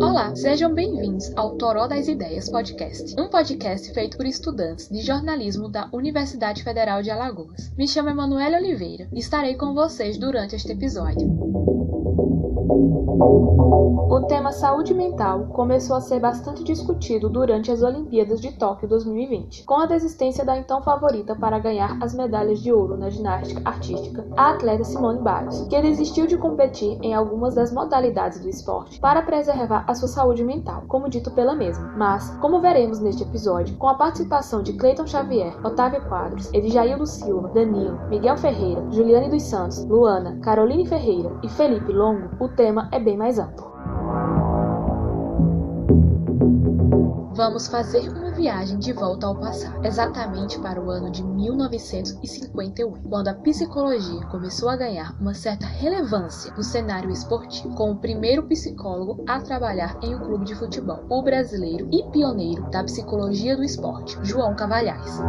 Olá, sejam bem-vindos ao Toró das Ideias Podcast, um podcast feito por estudantes de jornalismo da Universidade Federal de Alagoas. Me chamo Emanuele Oliveira e estarei com vocês durante este episódio. O tema saúde mental começou a ser bastante discutido durante as Olimpíadas de Tóquio 2020, com a desistência da então favorita para ganhar as medalhas de ouro na ginástica artística, a atleta Simone Biles, que desistiu de competir em algumas das modalidades do esporte para preservar a sua saúde mental, como dito pela mesma. Mas, como veremos neste episódio, com a participação de Cleiton Xavier, Otávio Quadros, Edjaildo Silva, Danilo, Miguel Ferreira, Juliane dos Santos, Luana, Caroline Ferreira e Felipe Longo, o tema é bem mais amplo. Vamos fazer uma viagem de volta ao passado, exatamente para o ano de 1951, quando a psicologia começou a ganhar uma certa relevância no cenário esportivo, com o primeiro psicólogo a trabalhar em um clube de futebol, o brasileiro e pioneiro da psicologia do esporte, João Cavalhais.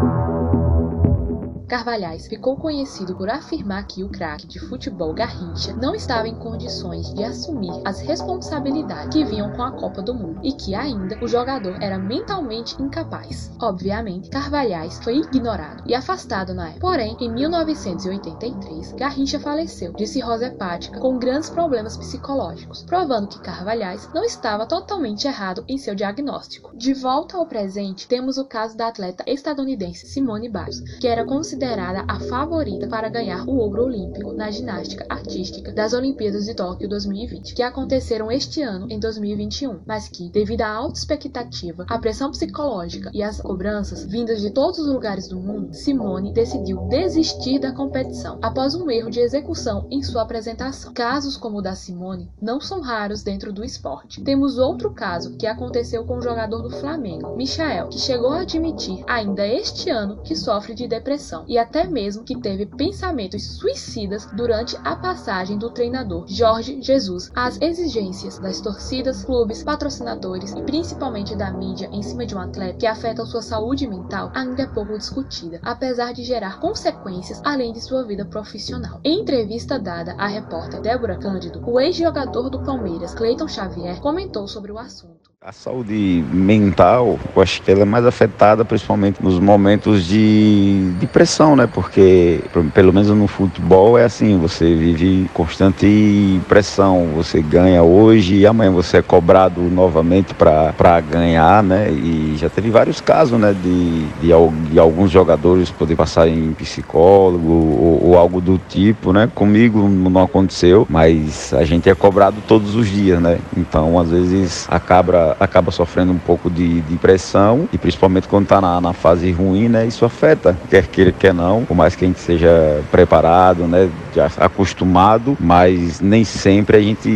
Carvalhais ficou conhecido por afirmar que o craque de futebol Garrincha não estava em condições de assumir as responsabilidades que vinham com a Copa do Mundo e que ainda o jogador era mentalmente incapaz. Obviamente, Carvalhais foi ignorado e afastado na época. Porém, em 1983, Garrincha faleceu de cirrose hepática com grandes problemas psicológicos, provando que Carvalhais não estava totalmente errado em seu diagnóstico. De volta ao presente, temos o caso da atleta estadunidense Simone Biles, que era considerada considerada a favorita para ganhar o ouro olímpico na ginástica artística das Olimpíadas de Tóquio 2020, que aconteceram este ano em 2021, mas que, devido à alta expectativa, à pressão psicológica e às cobranças vindas de todos os lugares do mundo, Simone decidiu desistir da competição após um erro de execução em sua apresentação. Casos como o da Simone não são raros dentro do esporte. Temos outro caso que aconteceu com o jogador do Flamengo, Michael, que chegou a admitir ainda este ano que sofre de depressão e até mesmo que teve pensamentos suicidas durante a passagem do treinador Jorge Jesus às exigências das torcidas, clubes, patrocinadores e principalmente da mídia em cima de um atleta que afeta sua saúde mental ainda é pouco discutida, apesar de gerar consequências além de sua vida profissional. Em entrevista dada à repórter Débora Cândido, o ex-jogador do Palmeiras, Cleiton Xavier, comentou sobre o assunto. A saúde mental, eu acho que ela é mais afetada principalmente nos momentos de, de pressão, né? Porque, pelo menos no futebol, é assim: você vive constante pressão. Você ganha hoje e amanhã você é cobrado novamente para ganhar, né? E já teve vários casos, né? De, de, de alguns jogadores poder passar em psicólogo ou, ou, algo do tipo, né? Comigo não aconteceu, mas a gente é cobrado todos os dias, né? Então, às vezes, acaba acaba sofrendo um pouco de, de pressão e principalmente quando está na, na, fase ruim, né? Isso afeta, quer queira, quer não, por mais que a gente seja preparado, né? Já acostumado, mas nem sempre a gente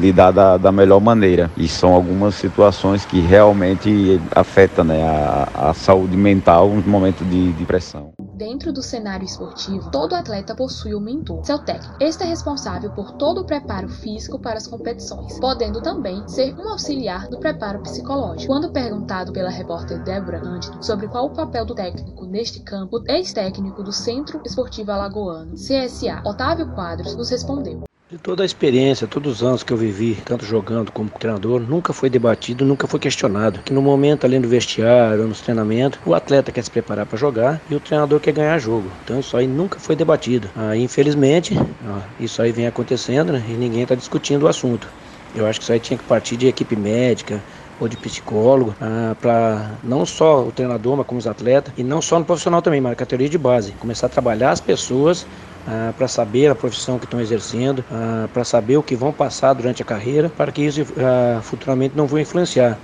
lidar da, da melhor maneira. E são algumas situações que realmente afetam né, a, a saúde mental nos momentos de, de pressão. Dentro do cenário esportivo, todo atleta possui um mentor, seu técnico. Este é responsável por todo o preparo físico para as competições, podendo também ser um auxiliar do preparo psicológico. Quando perguntado pela repórter Débora Cândido sobre qual o papel do técnico neste campo, o ex-técnico do Centro Esportivo Alagoano, CSA, Otávio Quadros, nos respondeu. De toda a experiência, todos os anos que eu vivi, tanto jogando como treinador, nunca foi debatido, nunca foi questionado. Que no momento, além do vestiário, nos treinamentos, o atleta quer se preparar para jogar e o treinador quer ganhar jogo. Então isso aí nunca foi debatido. Ah, infelizmente, isso aí vem acontecendo né, e ninguém está discutindo o assunto. Eu acho que isso aí tinha que partir de equipe médica, ou de psicólogo, ah, para não só o treinador, mas como os atletas, e não só no profissional também, mas na categoria de base. Começar a trabalhar as pessoas ah, para saber a profissão que estão exercendo, ah, para saber o que vão passar durante a carreira, para que isso ah, futuramente não vão influenciar.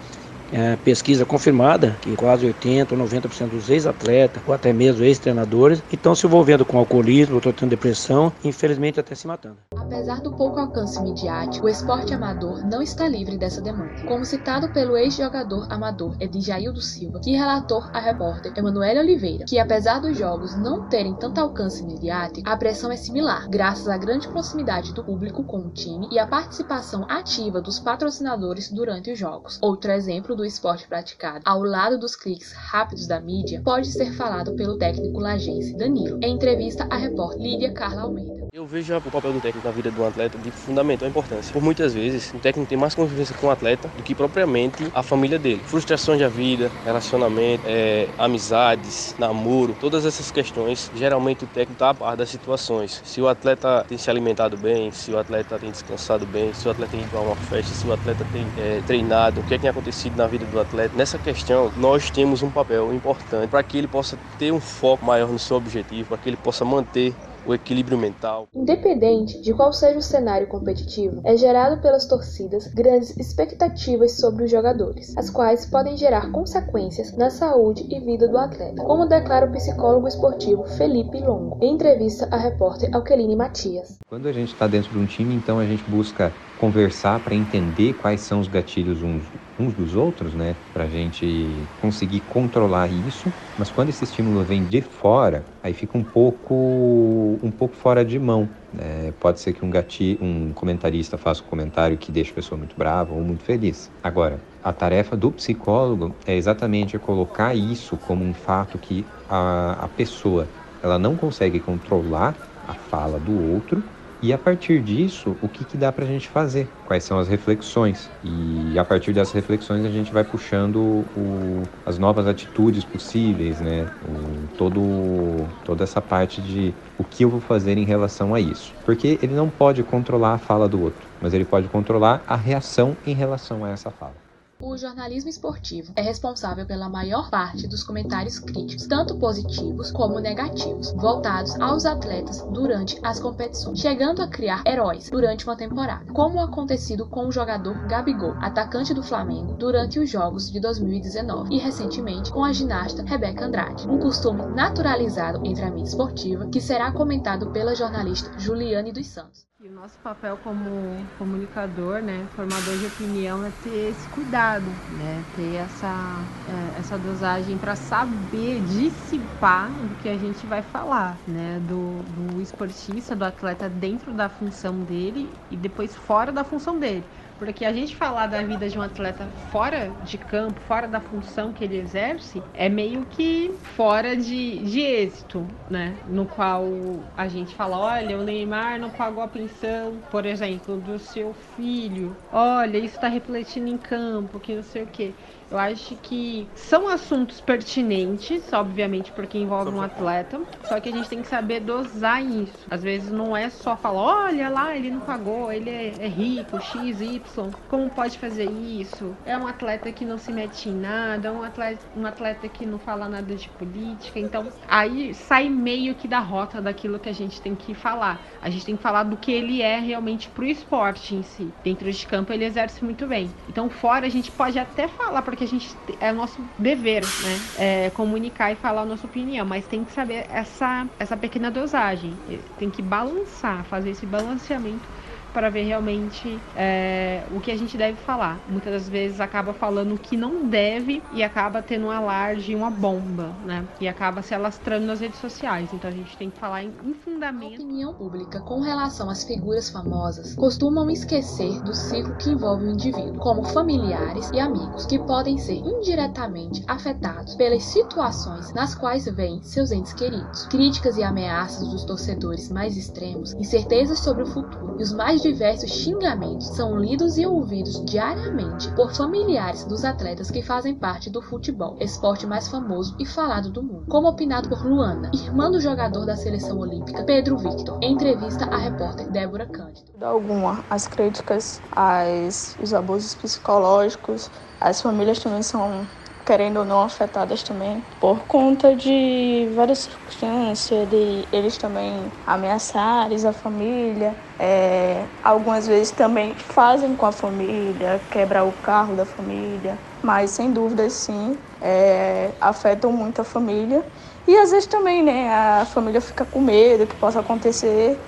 É, pesquisa confirmada que quase 80 ou 90% dos ex-atletas ou até mesmo ex-treinadores estão se envolvendo com alcoolismo, estão tendo depressão infelizmente até se matando. Apesar do pouco alcance midiático, o esporte amador não está livre dessa demanda. Como citado pelo ex-jogador amador Edjaildo Silva, que relatou à repórter Emanuele Oliveira, que apesar dos jogos não terem tanto alcance midiático, a pressão é similar, graças à grande proximidade do público com o time e à participação ativa dos patrocinadores durante os jogos. Outro exemplo do esporte praticado ao lado dos cliques rápidos da mídia pode ser falado pelo técnico lagense Danilo, em entrevista à repórter Lídia Carla Almeida. Eu vejo o papel do técnico do atleta de fundamental importância. Por muitas vezes, o técnico tem mais convivência com o atleta do que propriamente a família dele. Frustrações da vida, relacionamento, é, amizades, namoro, todas essas questões, geralmente o técnico está a par das situações. Se o atleta tem se alimentado bem, se o atleta tem descansado bem, se o atleta tem ido a uma festa, se o atleta tem é, treinado, o que é que tem acontecido na vida do atleta. Nessa questão, nós temos um papel importante para que ele possa ter um foco maior no seu objetivo, para que ele possa manter o equilíbrio mental. Independente de qual seja o cenário competitivo, é gerado pelas torcidas grandes expectativas sobre os jogadores, as quais podem gerar consequências na saúde e vida do atleta, como declara o psicólogo esportivo Felipe Longo, em entrevista à repórter Alqueline Matias. Quando a gente está dentro de um time, então a gente busca conversar para entender quais são os gatilhos uns, uns dos outros, né? Para a gente conseguir controlar isso. Mas quando esse estímulo vem de fora, aí fica um pouco, um pouco fora de mão. Né? Pode ser que um, gatilho, um comentarista faça um comentário que deixa a pessoa muito brava ou muito feliz. Agora, a tarefa do psicólogo é exatamente colocar isso como um fato que a, a pessoa ela não consegue controlar a fala do outro e a partir disso, o que, que dá para a gente fazer? Quais são as reflexões? E a partir dessas reflexões a gente vai puxando o, as novas atitudes possíveis, né? O, todo, toda essa parte de o que eu vou fazer em relação a isso. Porque ele não pode controlar a fala do outro, mas ele pode controlar a reação em relação a essa fala. O jornalismo esportivo é responsável pela maior parte dos comentários críticos, tanto positivos como negativos, voltados aos atletas durante as competições, chegando a criar heróis durante uma temporada, como acontecido com o jogador Gabigol, atacante do Flamengo, durante os Jogos de 2019 e recentemente com a ginasta Rebeca Andrade, um costume naturalizado entre a mídia esportiva que será comentado pela jornalista Juliane dos Santos. Nosso papel como comunicador, né, formador de opinião, é ter esse cuidado, né, ter essa, é, essa dosagem para saber dissipar do que a gente vai falar, né, do, do esportista, do atleta dentro da função dele e depois fora da função dele. Porque a gente falar da vida de um atleta fora de campo, fora da função que ele exerce, é meio que fora de, de êxito, né? No qual a gente fala, olha, o Neymar não pagou a pensão, por exemplo, do seu filho. Olha, isso está refletindo em campo, que não sei o quê. Eu acho que são assuntos pertinentes, obviamente, porque envolvem um atleta, só que a gente tem que saber dosar isso. Às vezes não é só falar, olha lá, ele não pagou, ele é, é rico, X, Y, como pode fazer isso? É um atleta que não se mete em nada, é um atleta, um atleta que não fala nada de política. Então, aí sai meio que da rota daquilo que a gente tem que falar. A gente tem que falar do que ele é realmente pro esporte em si. Dentro de campo ele exerce muito bem. Então, fora a gente pode até falar, porque que a gente é o nosso dever, né? É comunicar e falar a nossa opinião, mas tem que saber essa, essa pequena dosagem. Tem que balançar, fazer esse balanceamento para ver realmente é, o que a gente deve falar. Muitas das vezes acaba falando o que não deve e acaba tendo um alarde, uma bomba, né? E acaba se alastrando nas redes sociais. Então a gente tem que falar em, em fundamento. A opinião pública com relação às figuras famosas costumam esquecer do ciclo que envolve o indivíduo, como familiares e amigos, que podem ser indiretamente afetados pelas situações nas quais vêm seus entes queridos. Críticas e ameaças dos torcedores mais extremos, incertezas sobre o futuro e os mais diversos xingamentos são lidos e ouvidos diariamente por familiares dos atletas que fazem parte do futebol, esporte mais famoso e falado do mundo, como opinado por Luana, irmã do jogador da seleção olímpica Pedro Victor, em entrevista à repórter Débora Cândido. Alguma, as críticas, as, os abusos psicológicos, as famílias também são querendo ou não afetadas também por conta de várias circunstâncias de eles também ameaçarem a família. É, algumas vezes também fazem com a família quebrar o carro da família mas sem dúvida sim é, afetam muito a família. E às vezes também né a família fica com medo que possa acontecer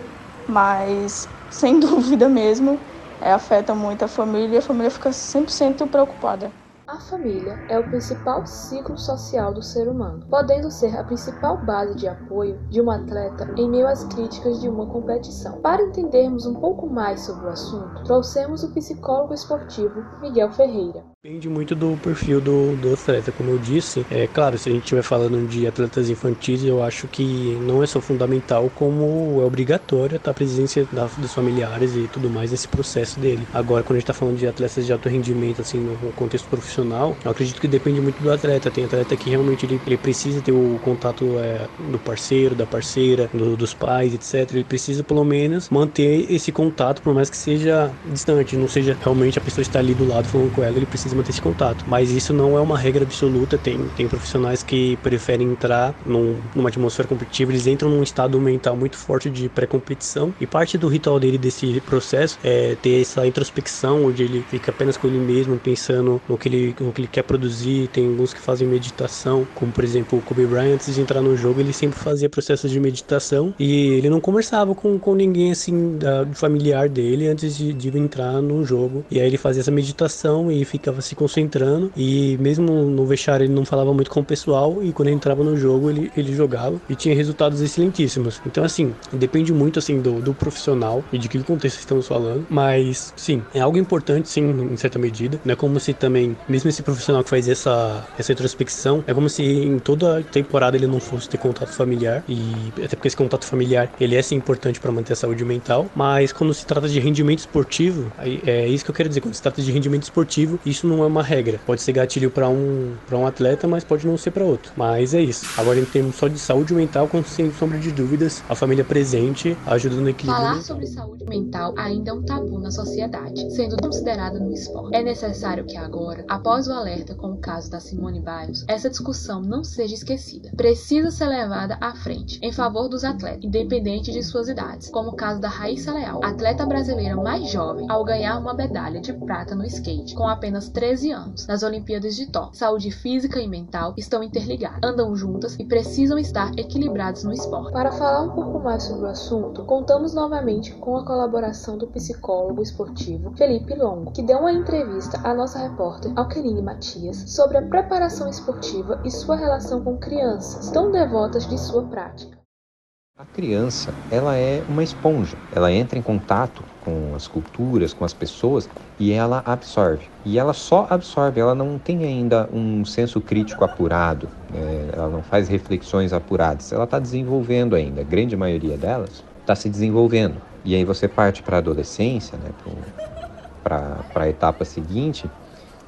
mas sem dúvida mesmo é, afeta muito a família e a família fica 100% preocupada A família é o principal ciclo social do ser humano, podendo ser a principal base de apoio de um atleta em meio às críticas de uma competição. Para entendermos um pouco mais sobre o assunto, trouxemos o psicólogo esportivo Miguel Ferreira. Depende muito do perfil do, do atleta, como eu disse. É claro, se a gente estiver falando de atletas infantis, eu acho que não é só fundamental, como é obrigatório a presença da, dos familiares e tudo mais nesse processo dele. Agora, quando a gente está falando de atletas de alto rendimento, assim, no contexto profissional, eu acredito que depende muito do atleta. Tem atleta que realmente ele, ele precisa ter o contato é, do parceiro, da parceira, do, dos pais, etc. Ele precisa, pelo menos, manter esse contato, por mais que seja distante, não seja realmente a pessoa estar ali do lado falando com ela, ele precisa manter esse contato. Mas isso não é uma regra absoluta. Tem, tem profissionais que preferem entrar num, numa atmosfera competitiva, eles entram num estado mental muito forte de pré-competição. E parte do ritual dele, desse processo, é ter essa introspecção, onde ele fica apenas com ele mesmo, pensando no que ele, no que ele quer produzir. Tem alguns que fazem meditação, como por exemplo o Kobe Bryant, antes de entrar no jogo, ele sempre fazia processos de meditação e ele não conversava com, com ninguém assim, da, familiar dele, antes de, de entrar no jogo. E aí ele fazia essa meditação e ficava se concentrando. E mesmo no vestiário ele não falava muito com o pessoal. E quando entrava no jogo, ele, ele jogava e tinha resultados excelentíssimos. Então, assim, depende muito assim do, do profissional e de que contexto estamos falando. Mas, sim, é algo importante, sim, em certa medida. Não é como se também, mesmo esse profissional que faz essa, essa introspecção, é como se em toda temporada ele não fosse ter contato familiar. E até porque esse contato familiar ele é sim importante para manter a saúde mental. Mas quando se trata de rendimento esportivo, é isso que eu quero dizer. Quando se trata de rendimento esportivo, isso não é uma regra. Pode ser gatilho para um, pra um atleta, mas pode não ser para outro. Mas é isso. Agora, em termos só de saúde mental, com sem sombra de dúvidas, a família presente ajuda no equilíbrio. Falar sobre saúde mental ainda é um tabu na sociedade, sendo considerada no esporte. É necessário que agora, após o alerta com o caso da Simone Biles, essa discussão não seja esquecida. Precisa ser levada à frente, em favor dos atletas, independente de suas idades, como o caso da Raíssa Leal, atleta brasileira mais jovem ao ganhar uma medalha de prata no skate, com apenas 13 anos, nas Olimpíadas de Tóquio. Saúde física e mental estão interligadas, andam juntas e precisam estar equilibradas no esporte. Para falar um pouco mais sobre o assunto, contamos novamente com a colaboração do psicólogo esportivo Felipe Longo, que deu uma entrevista à nossa repórter Alquerine Matias sobre a preparação esportiva e sua relação com crianças, tão devotas de sua prática. A criança, ela é uma esponja. Ela entra em contato com as culturas, com as pessoas e ela absorve. E ela só absorve, ela não tem ainda um senso crítico apurado, né? ela não faz reflexões apuradas. Ela está desenvolvendo ainda, a grande maioria delas está se desenvolvendo. E aí você parte para a adolescência, né? para a etapa seguinte,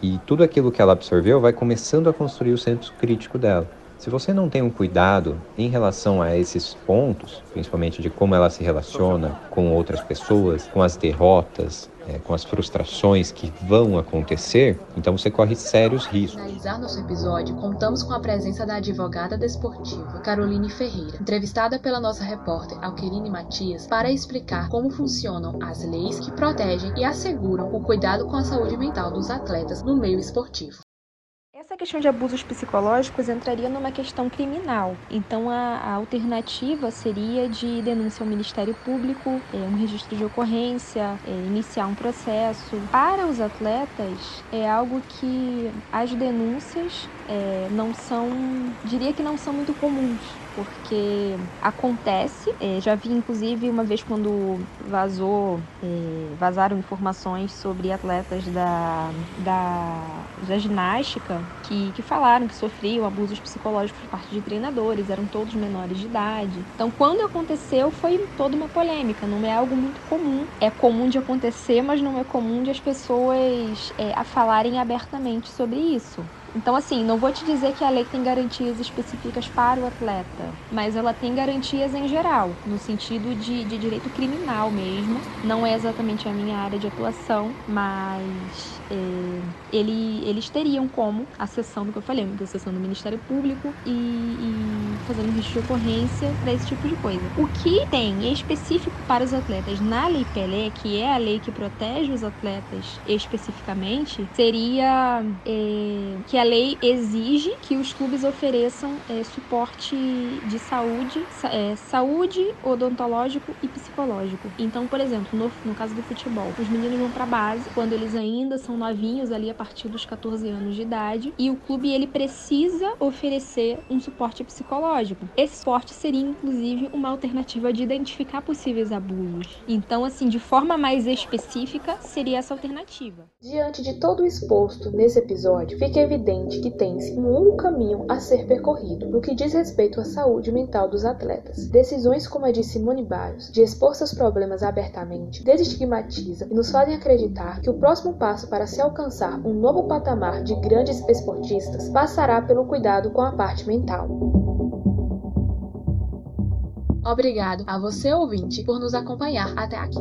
e tudo aquilo que ela absorveu vai começando a construir o senso crítico dela. Se você não tem um cuidado em relação a esses pontos, principalmente de como ela se relaciona com outras pessoas, com as derrotas, é, com as frustrações que vão acontecer, então você corre sérios riscos. Para finalizar nosso episódio, contamos com a presença da advogada desportiva Caroline Ferreira, entrevistada pela nossa repórter Alquerine Matias, para explicar como funcionam as leis que protegem e asseguram o cuidado com a saúde mental dos atletas no meio esportivo. Questão de abusos psicológicos entraria numa questão criminal. Então, a, a alternativa seria de denúncia ao Ministério Público, é, um registro de ocorrência, é, iniciar um processo. Para os atletas, é algo que as denúncias é, não são, diria que não são muito comuns porque acontece. É, já vi, inclusive, uma vez quando vazou, é, vazaram informações sobre atletas da, da, da ginástica que, que falaram que sofriam abusos psicológicos por parte de treinadores, eram todos menores de idade. Então, quando aconteceu, foi toda uma polêmica, não é algo muito comum. É comum de acontecer, mas não é comum de as pessoas é, a falarem abertamente sobre isso. Então, assim, não vou te dizer que a lei tem garantias específicas para o atleta, mas ela tem garantias em geral, no sentido de, de direito criminal mesmo. Não é exatamente a minha área de atuação, mas é, ele, eles teriam como acessando, que eu falei, acessando o Ministério Público e, e fazendo registro de ocorrência para esse tipo de coisa. O que tem específico para os atletas na Lei Pelé, que é a lei que protege os atletas especificamente, seria é, que a lei exige que os clubes ofereçam é, suporte de saúde, é, saúde, odontológico e psicológico. Então, por exemplo, no, no caso do futebol, os meninos vão para base quando eles ainda são novinhos, ali a partir dos 14 anos de idade, e o clube ele precisa oferecer um suporte psicológico. Esse suporte seria inclusive uma alternativa de identificar possíveis abusos. Então, assim, de forma mais específica, seria essa alternativa. Diante de todo o exposto nesse episódio, fica evidente que tem-se um único caminho a ser percorrido no que diz respeito à saúde mental dos atletas. Decisões como a de Simone Biles, de expor seus problemas abertamente, desestigmatiza e nos fazem acreditar que o próximo passo para se alcançar um novo patamar de grandes esportistas passará pelo cuidado com a parte mental. Obrigado a você, ouvinte, por nos acompanhar até aqui.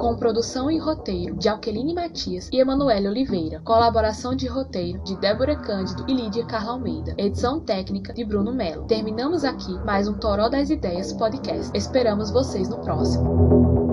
Com produção e roteiro de Alqueline Matias e Emanuele Oliveira. Colaboração de roteiro de Débora Cândido e Lídia Carla Almeida. Edição técnica de Bruno Melo. Terminamos aqui mais um Toró das Ideias podcast. Esperamos vocês no próximo.